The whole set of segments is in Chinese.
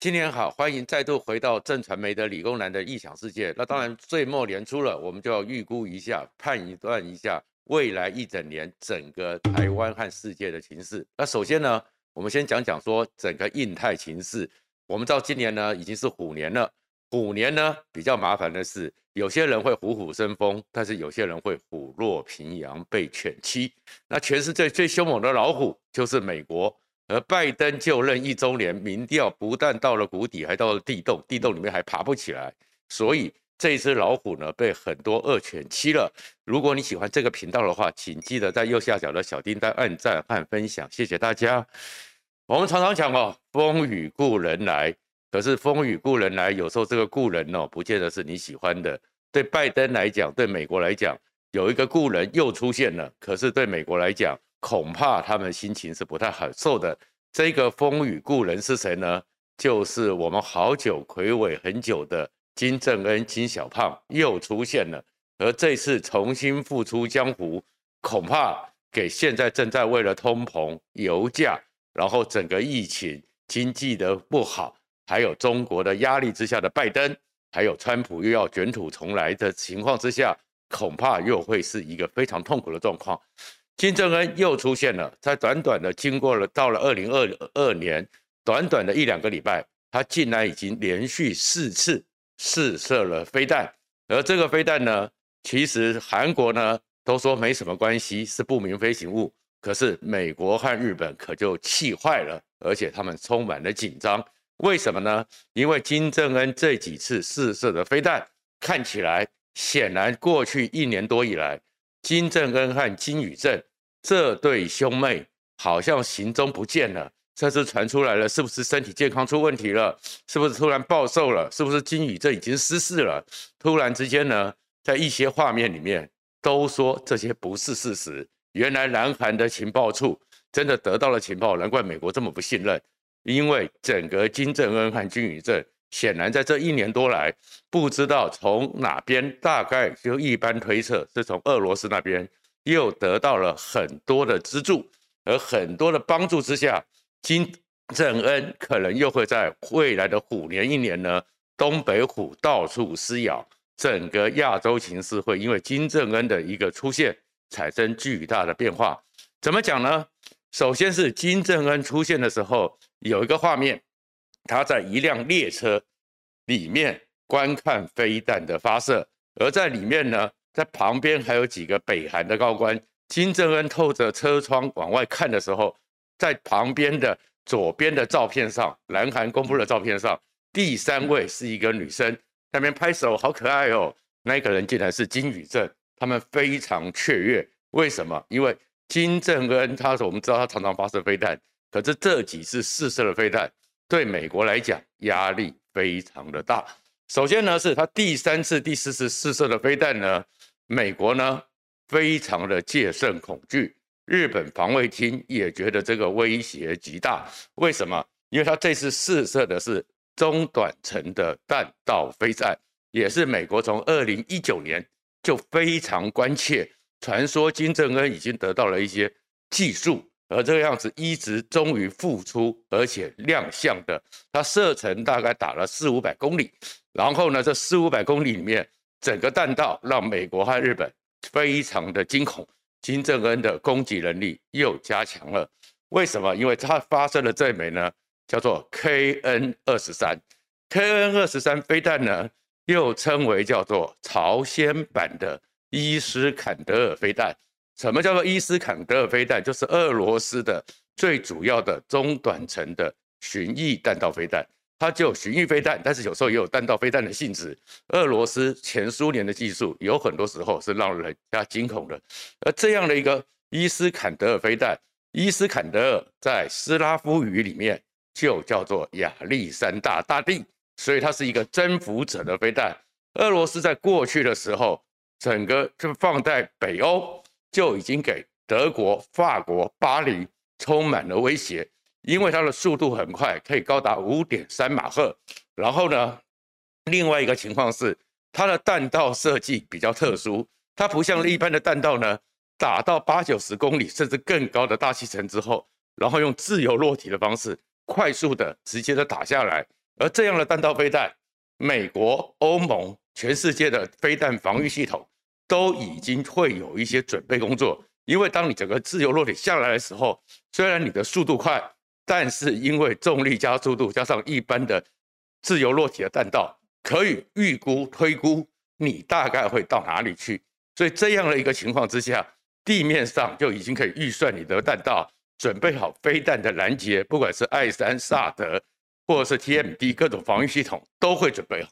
新年好，欢迎再度回到正传媒的理工男的异想世界。那当然，岁末年初了，我们就要预估一下、判断一下未来一整年整个台湾和世界的情势。那首先呢，我们先讲讲说整个印太情势。我们知道今年呢已经是虎年了，虎年呢比较麻烦的是，有些人会虎虎生风，但是有些人会虎落平阳被犬欺。那全世界最凶猛的老虎就是美国。而拜登就任一周年，民调不但到了谷底，还到了地洞，地洞里面还爬不起来。所以这只老虎呢，被很多恶犬欺了。如果你喜欢这个频道的话，请记得在右下角的小叮当按赞和分享，谢谢大家。我们常常讲哦，风雨故人来，可是风雨故人来，有时候这个故人哦，不见得是你喜欢的。对拜登来讲，对美国来讲，有一个故人又出现了，可是对美国来讲，恐怕他们心情是不太好受的。这个风雨故人是谁呢？就是我们好久睽违很久的金正恩金小胖又出现了。而这次重新复出江湖，恐怕给现在正在为了通膨、油价，然后整个疫情、经济的不好，还有中国的压力之下的拜登，还有川普又要卷土重来的情况之下，恐怕又会是一个非常痛苦的状况。金正恩又出现了，在短短的经过了到了二零二二年，短短的一两个礼拜，他竟然已经连续四次试射了飞弹，而这个飞弹呢，其实韩国呢都说没什么关系，是不明飞行物，可是美国和日本可就气坏了，而且他们充满了紧张。为什么呢？因为金正恩这几次试射的飞弹，看起来显然过去一年多以来，金正恩和金宇正。这对兄妹好像行踪不见了，这次传出来了，是不是身体健康出问题了？是不是突然暴瘦了？是不是金宇正已经失势了？突然之间呢，在一些画面里面都说这些不是事实。原来南韩的情报处真的得到了情报，难怪美国这么不信任。因为整个金正恩和金宇正显然在这一年多来，不知道从哪边，大概就一般推测是从俄罗斯那边。又得到了很多的资助，而很多的帮助之下，金正恩可能又会在未来的虎年一年呢，东北虎到处撕咬，整个亚洲情势会因为金正恩的一个出现产生巨大的变化。怎么讲呢？首先是金正恩出现的时候，有一个画面，他在一辆列车里面观看飞弹的发射，而在里面呢。在旁边还有几个北韩的高官，金正恩透着车窗往外看的时候，在旁边的左边的照片上，南韩公布的照片上，第三位是一个女生，那边拍手，好可爱哦。那个人竟然是金宇正，他们非常雀跃。为什么？因为金正恩他说，我们知道他常常发射飞弹，可是这几次试射的飞弹，对美国来讲压力非常的大。首先呢，是他第三次、第四次试射的飞弹呢。美国呢，非常的戒慎恐惧，日本防卫厅也觉得这个威胁极大。为什么？因为他这次试射的是中短程的弹道飞弹，也是美国从二零一九年就非常关切。传说金正恩已经得到了一些技术，而这个样子一直终于复出，而且亮相的，它射程大概打了四五百公里，然后呢，这四五百公里里面。整个弹道让美国和日本非常的惊恐，金正恩的攻击能力又加强了。为什么？因为他发射了这枚呢，叫做 KN 二十三，KN 二十三飞弹呢，又称为叫做朝鲜版的伊斯坎德尔飞弹。什么叫做伊斯坎德尔飞弹？就是俄罗斯的最主要的中短程的巡弋弹道飞弹。它就有巡弋飞弹，但是有时候也有弹道飞弹的性质。俄罗斯前苏联的技术有很多时候是让人家惊恐的。而这样的一个伊斯坎德尔飞弹，伊斯坎德尔在斯拉夫语里面就叫做亚历山大大帝，所以它是一个征服者的飞弹。俄罗斯在过去的时候，整个就放在北欧就已经给德国、法国、巴黎充满了威胁。因为它的速度很快，可以高达五点三马赫。然后呢，另外一个情况是，它的弹道设计比较特殊，它不像一般的弹道呢，打到八九十公里甚至更高的大气层之后，然后用自由落体的方式快速的直接的打下来。而这样的弹道飞弹，美国、欧盟、全世界的飞弹防御系统都已经会有一些准备工作。因为当你整个自由落体下来的时候，虽然你的速度快，但是因为重力加速度加上一般的自由落体的弹道，可以预估推估你大概会到哪里去。所以这样的一个情况之下，地面上就已经可以预算你的弹道，准备好飞弹的拦截，不管是艾山萨德或者是 TMD 各种防御系统都会准备好。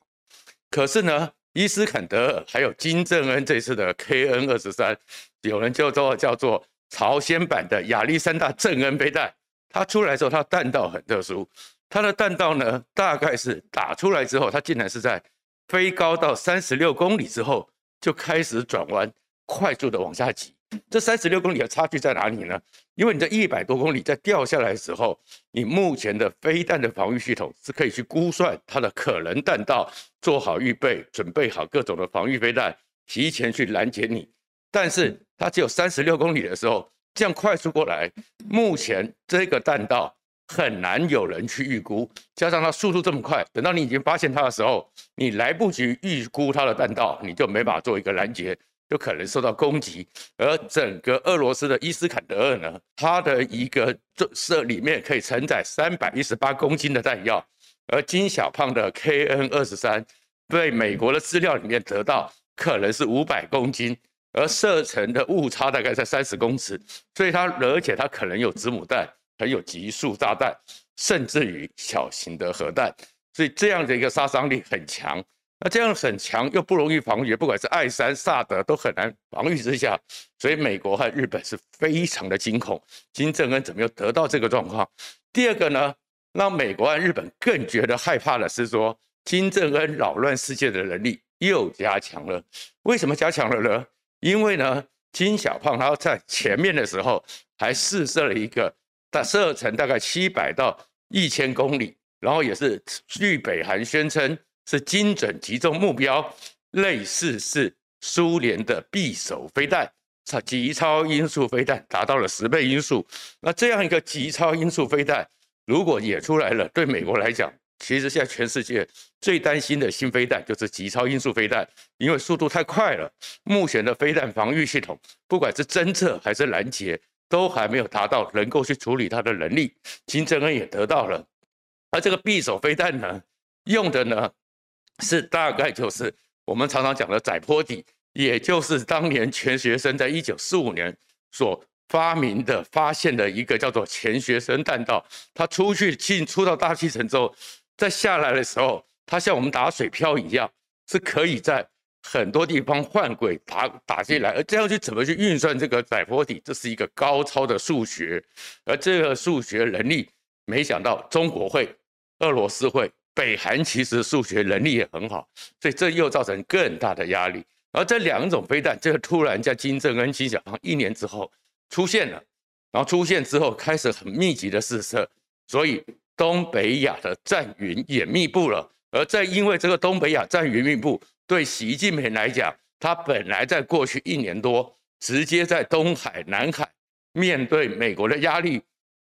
可是呢，伊斯坎德尔还有金正恩这次的 KN 二十三，有人就做叫做朝鲜版的亚历山大正恩背弹，它出来时候，它弹道很特殊，它的弹道呢，大概是打出来之后，它竟然是在飞高到三十六公里之后。就开始转弯，快速的往下挤。这三十六公里的差距在哪里呢？因为你这一百多公里在掉下来的时候，你目前的飞弹的防御系统是可以去估算它的可能弹道，做好预备，准备好各种的防御飞弹，提前去拦截你。但是它只有三十六公里的时候，这样快速过来，目前这个弹道。很难有人去预估，加上它速度这么快，等到你已经发现它的时候，你来不及预估它的弹道，你就没法做一个拦截，就可能受到攻击。而整个俄罗斯的伊斯坎德尔呢，它的一个这射里面可以承载三百一十八公斤的弹药，而金小胖的 KN 二十三被美国的资料里面得到可能是五百公斤，而射程的误差大概在三十公尺，所以它而且它可能有子母弹。还有极速炸弹，甚至于小型的核弹，所以这样的一个杀伤力很强。那这样很强又不容易防御，不管是爱三、萨德都很难防御之下，所以美国和日本是非常的惊恐。金正恩怎么又得到这个状况？第二个呢，让美国和日本更觉得害怕的是说，金正恩扰乱世界的能力又加强了。为什么加强了呢？因为呢，金小胖他在前面的时候还试射了一个。射程大概七百到一千公里，然后也是据北韩宣称是精准击中目标，类似是苏联的匕首飞弹，超极超音速飞弹达到了十倍音速。那这样一个极超音速飞弹，如果也出来了，对美国来讲，其实现在全世界最担心的新飞弹就是极超音速飞弹，因为速度太快了。目前的飞弹防御系统，不管是侦测还是拦截。都还没有达到能够去处理它的能力，金正恩也得到了，而这个匕首飞弹呢，用的呢是大概就是我们常常讲的载波底，也就是当年钱学森在一九四五年所发明的、发现的一个叫做钱学森弹道。它出去进出到大气层之后，再下来的时候，它像我们打水漂一样，是可以在。很多地方换轨打打进来，而这样去怎么去运算这个载波体，这是一个高超的数学，而这个数学能力，没想到中国会，俄罗斯会，北韩其实数学能力也很好，所以这又造成更大的压力。而这两种飞弹，这个突然在金正恩、金小胖一年之后出现了，然后出现之后开始很密集的试射，所以东北亚的战云也密布了，而在因为这个东北亚战云密布。对习近平来讲，他本来在过去一年多，直接在东海、南海面对美国的压力，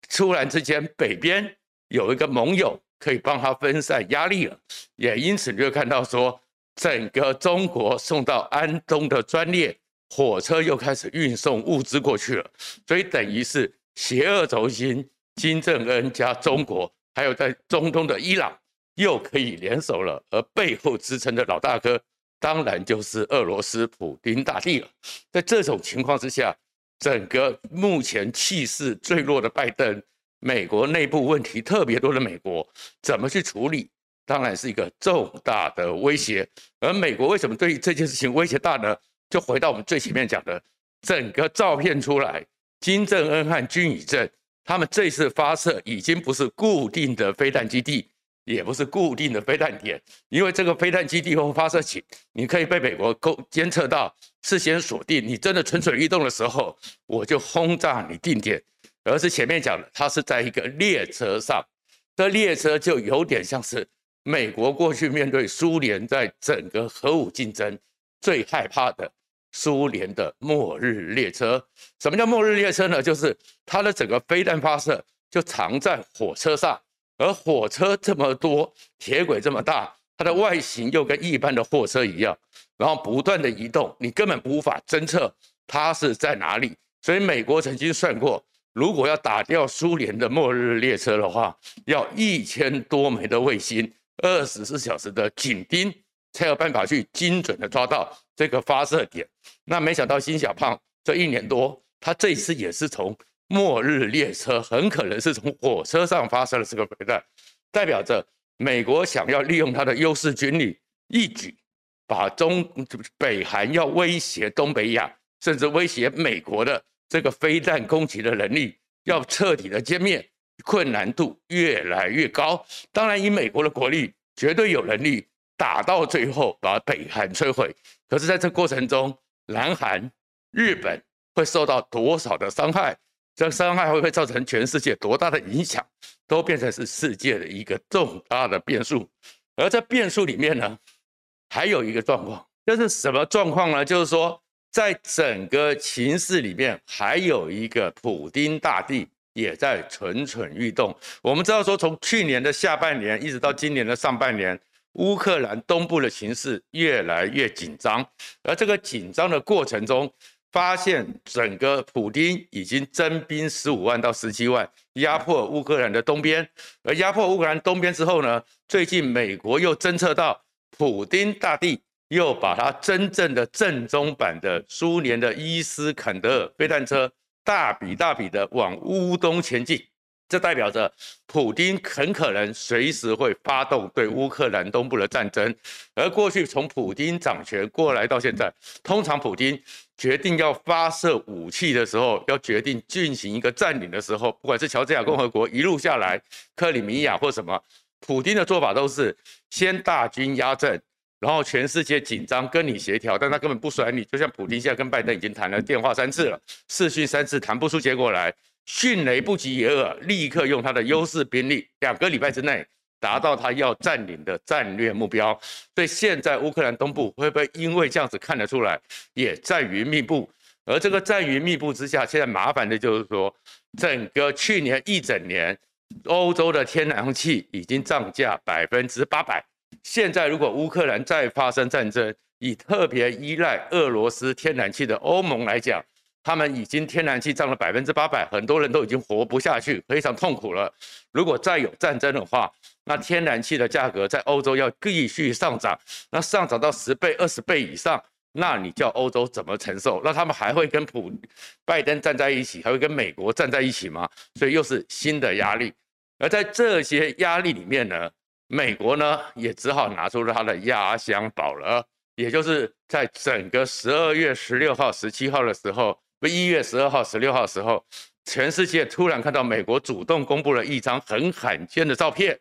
突然之间北边有一个盟友可以帮他分散压力了，也因此你就看到说，整个中国送到安东的专列火车又开始运送物资过去了，所以等于是邪恶轴心金正恩加中国，还有在中东的伊朗又可以联手了，而背后支撑的老大哥。当然就是俄罗斯普丁大帝了。在这种情况之下，整个目前气势最弱的拜登，美国内部问题特别多的美国，怎么去处理？当然是一个重大的威胁。而美国为什么对这件事情威胁大呢？就回到我们最前面讲的，整个照片出来，金正恩和金与正他们这次发射已经不是固定的飞弹基地。也不是固定的飞弹点，因为这个飞弹基地或发射器，你可以被美国勾监测到，事先锁定。你真的蠢蠢欲动的时候，我就轰炸你定点。而是前面讲的，它是在一个列车上，这列车就有点像是美国过去面对苏联在整个核武竞争最害怕的苏联的末日列车。什么叫末日列车呢？就是它的整个飞弹发射就藏在火车上。而火车这么多，铁轨这么大，它的外形又跟一般的货车一样，然后不断的移动，你根本无法侦测它是在哪里。所以美国曾经算过，如果要打掉苏联的末日列车的话，要一千多枚的卫星，二十四小时的紧盯，才有办法去精准的抓到这个发射点。那没想到辛小胖这一年多，他这一次也是从末日列车，很可能是从火车上发射了这个飞弹，代表着美国想要利用他的优势军力，一举把中北韩要威胁东北亚，甚至威胁美国的这个飞弹攻击的能力，要彻底的歼灭，困难度越来越高。当然，以美国的国力，绝对有能力打到最后把北韩摧毁。可是，在这过程中，南韩、日本会受到多少的伤害？这伤害会不会造成全世界多大的影响？都变成是世界的一个重大的变数。而在变数里面呢，还有一个状况，这是什么状况呢？就是说，在整个情势里面，还有一个普丁大帝也在蠢蠢欲动。我们知道说，从去年的下半年一直到今年的上半年，乌克兰东部的形势越来越紧张，而这个紧张的过程中，发现整个普丁已经征兵十五万到十七万，压迫乌克兰的东边。而压迫乌克兰东边之后呢，最近美国又侦测到普丁大帝又把他真正的正宗版的苏联的伊斯坎德尔飞弹车大笔大笔的往乌东前进。这代表着普丁很可能随时会发动对乌克兰东部的战争，而过去从普丁掌权过来到现在，通常普丁决定要发射武器的时候，要决定进行一个占领的时候，不管是乔治亚共和国一路下来，克里米亚或什么，普丁的做法都是先大军压阵，然后全世界紧张跟你协调，但他根本不甩你，就像普丁现在跟拜登已经谈了电话三次了，视讯三次谈不出结果来。迅雷不及掩耳，立刻用他的优势兵力，两个礼拜之内达到他要占领的战略目标。所以现在乌克兰东部会不会因为这样子看得出来，也战云密布？而这个战云密布之下，现在麻烦的就是说，整个去年一整年，欧洲的天然气已经涨价百分之八百。现在如果乌克兰再发生战争，以特别依赖俄罗斯天然气的欧盟来讲，他们已经天然气涨了百分之八百，很多人都已经活不下去，非常痛苦了。如果再有战争的话，那天然气的价格在欧洲要继续上涨，那上涨到十倍、二十倍以上，那你叫欧洲怎么承受？那他们还会跟普拜登站在一起，还会跟美国站在一起吗？所以又是新的压力。而在这些压力里面呢，美国呢也只好拿出他的压箱宝了，也就是在整个十二月十六号、十七号的时候。不一月十二号、十六号的时候，全世界突然看到美国主动公布了一张很罕见的照片，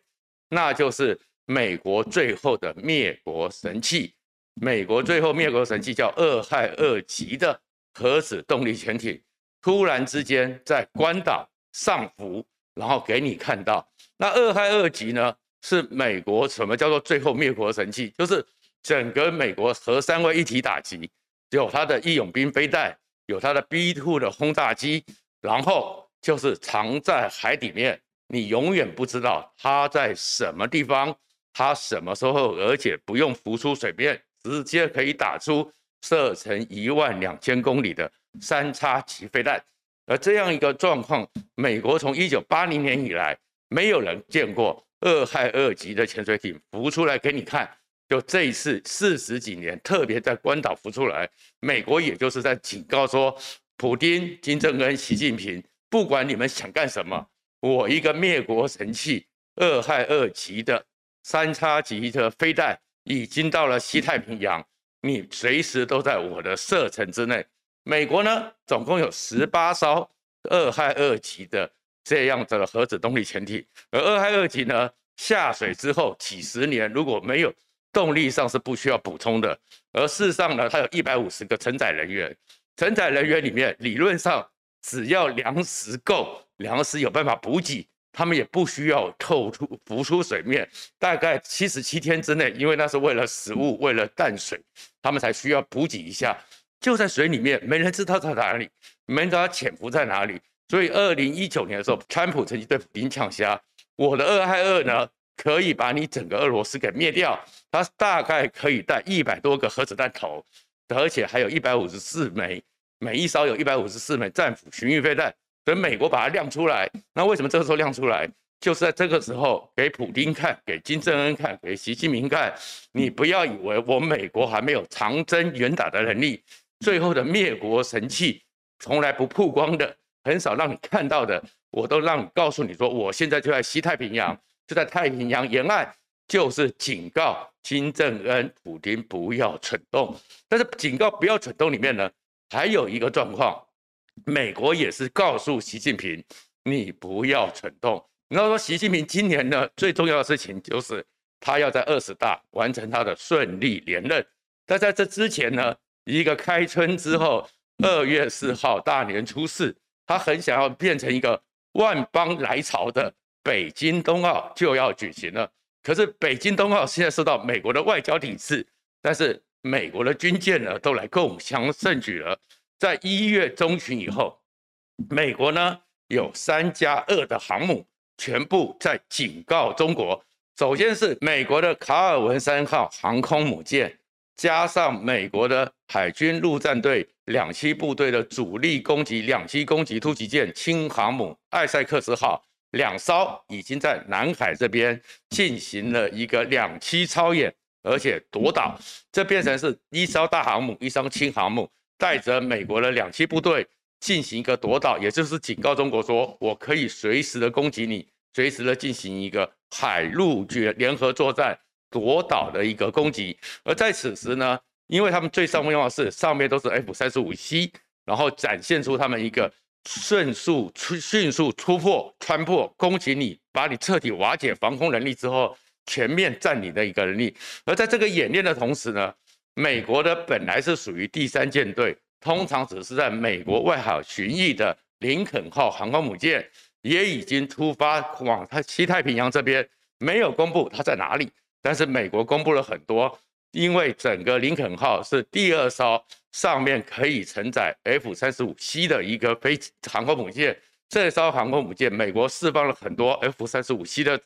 那就是美国最后的灭国神器。美国最后灭国神器叫俄亥二级的核子动力潜艇，突然之间在关岛上浮，然后给你看到。那俄亥二级呢，是美国什么叫做最后灭国神器？就是整个美国核三位一体打击，有它的义勇兵飞弹。有它的 B two 的轰炸机，然后就是藏在海底面，你永远不知道它在什么地方，它什么时候，而且不用浮出水面，直接可以打出射程一万两千公里的三叉戟飞弹。而这样一个状况，美国从一九八零年以来，没有人见过二害二级的潜水艇浮出来给你看。就这一次四十几年，特别在关岛浮出来，美国也就是在警告说，普丁、金正恩、习近平，不管你们想干什么，我一个灭国神器二害二级的三叉戟的飞弹已经到了西太平洋，你随时都在我的射程之内。美国呢，总共有十八艘二害二级的这样的核子动力潜艇，而俄亥二级呢，下水之后几十年如果没有。动力上是不需要补充的，而事实上呢，它有一百五十个承载人员，承载人员里面理论上只要粮食够，粮食有办法补给，他们也不需要透出浮出水面，大概七十七天之内，因为那是为了食物，为了淡水，他们才需要补给一下，就在水里面，没人知道在哪里，没人知道它潜伏在哪里，所以二零一九年的时候，川普曾经对普丁呛声。我的二害二呢，可以把你整个俄罗斯给灭掉，它大概可以带一百多个核子弹头，而且还有一百五十四枚，每一艘有一百五十四枚战斧巡弋飞弹，等美国把它亮出来。那为什么这个时候亮出来？就是在这个时候给普丁看，给金正恩看，给习近平看。你不要以为我美国还没有长征远打的能力，最后的灭国神器，从来不曝光的，很少让你看到的，我都让你告诉你说，我现在就在西太平洋。就在太平洋沿岸，就是警告金正恩、普丁不要蠢动。但是警告不要蠢动里面呢，还有一个状况，美国也是告诉习近平，你不要蠢动。然后说，习近平今年呢最重要的事情就是他要在二十大完成他的顺利连任。但在这之前呢，一个开春之后，二月四号大年初四，他很想要变成一个万邦来朝的。北京冬奥就要举行了，可是北京冬奥现在受到美国的外交抵制，但是美国的军舰呢都来共襄盛举了。在一月中旬以后，美国呢有三加二的航母全部在警告中国。首先是美国的卡尔文三号航空母舰，加上美国的海军陆战队两栖部队的主力攻击两栖攻击突击舰轻航母艾塞克斯号。两艘已经在南海这边进行了一个两栖操演，而且夺岛，这变成是一艘大航母，一艘轻航母，带着美国的两栖部队进行一个夺岛，也就是警告中国说，我可以随时的攻击你，随时的进行一个海陆决联合作战夺岛的一个攻击。而在此时呢，因为他们最重要的是上面都是 F 三十五 C，然后展现出他们一个。迅速出迅速突破穿破攻击你，把你彻底瓦解防空能力之后，全面占领的一个能力。而在这个演练的同时呢，美国的本来是属于第三舰队，通常只是在美国外海巡弋的林肯号航空母舰，也已经出发往它西太平洋这边，没有公布它在哪里，但是美国公布了很多。因为整个林肯号是第二艘上面可以承载 F 三十五 C 的一个飞航空母舰，这艘航空母舰，美国释放了很多 F 三十五 C 的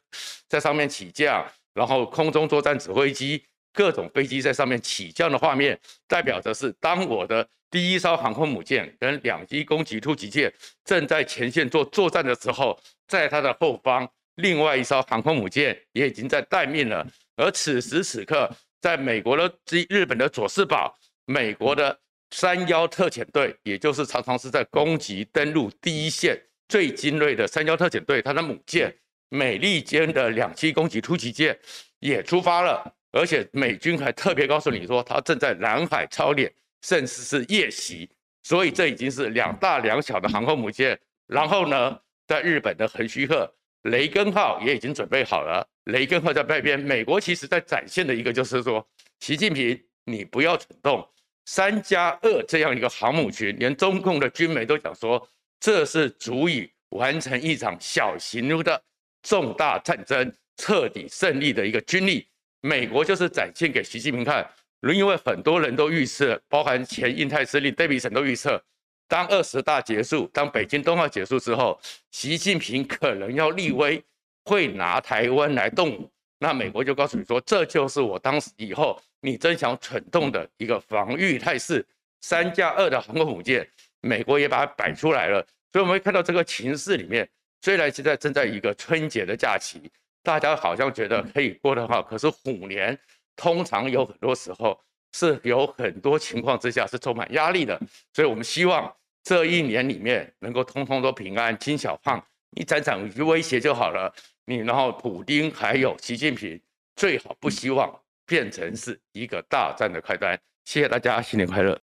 在上面起降，然后空中作战指挥机各种飞机在上面起降的画面，代表的是当我的第一艘航空母舰跟两栖攻击突击舰正在前线做作战的时候，在它的后方，另外一艘航空母舰也已经在待命了，而此时此刻。在美国的日本的佐世保，美国的三幺特遣队，也就是常常是在攻击登陆第一线最精锐的三幺特遣队，它的母舰美利坚的两栖攻击突击舰也出发了，而且美军还特别告诉你说，它正在南海操练，甚至是夜袭，所以这已经是两大两小的航空母舰。然后呢，在日本的横须贺。雷根号也已经准备好了，雷根号在外边。美国其实在展现的一个就是说，习近平你不要蠢动，三加二这样一个航母群，连中共的军媒都讲说，这是足以完成一场小型的重大战争、彻底胜利的一个军力。美国就是展现给习近平看，因为很多人都预测，包含前印太司令戴维森都预测。当二十大结束，当北京冬奥结束之后，习近平可能要立威，会拿台湾来动武。那美国就告诉你说，这就是我当时以后你真想蠢动的一个防御态势。三加二的航空母舰，美国也把它摆出来了。所以我们会看到这个情势里面，虽然现在正在一个春节的假期，大家好像觉得可以过得好，可是虎年通常有很多时候。是有很多情况之下是充满压力的，所以我们希望这一年里面能够通通都平安。金小胖，你展展威胁就好了。你然后普丁还有习近平，最好不希望变成是一个大战的开端。谢谢大家，新年快乐。